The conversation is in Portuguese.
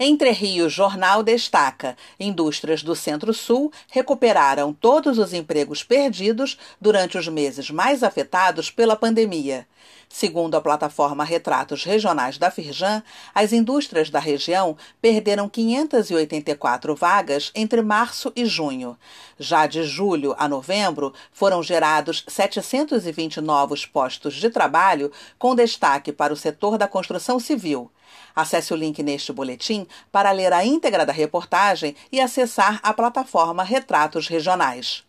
Entre Rios Jornal destaca: indústrias do Centro-Sul recuperaram todos os empregos perdidos durante os meses mais afetados pela pandemia. Segundo a plataforma Retratos Regionais da Firjan, as indústrias da região perderam 584 vagas entre março e junho. Já de julho a novembro, foram gerados 720 novos postos de trabalho, com destaque para o setor da construção civil. Acesse o link neste boletim para ler a íntegra da reportagem e acessar a plataforma Retratos Regionais.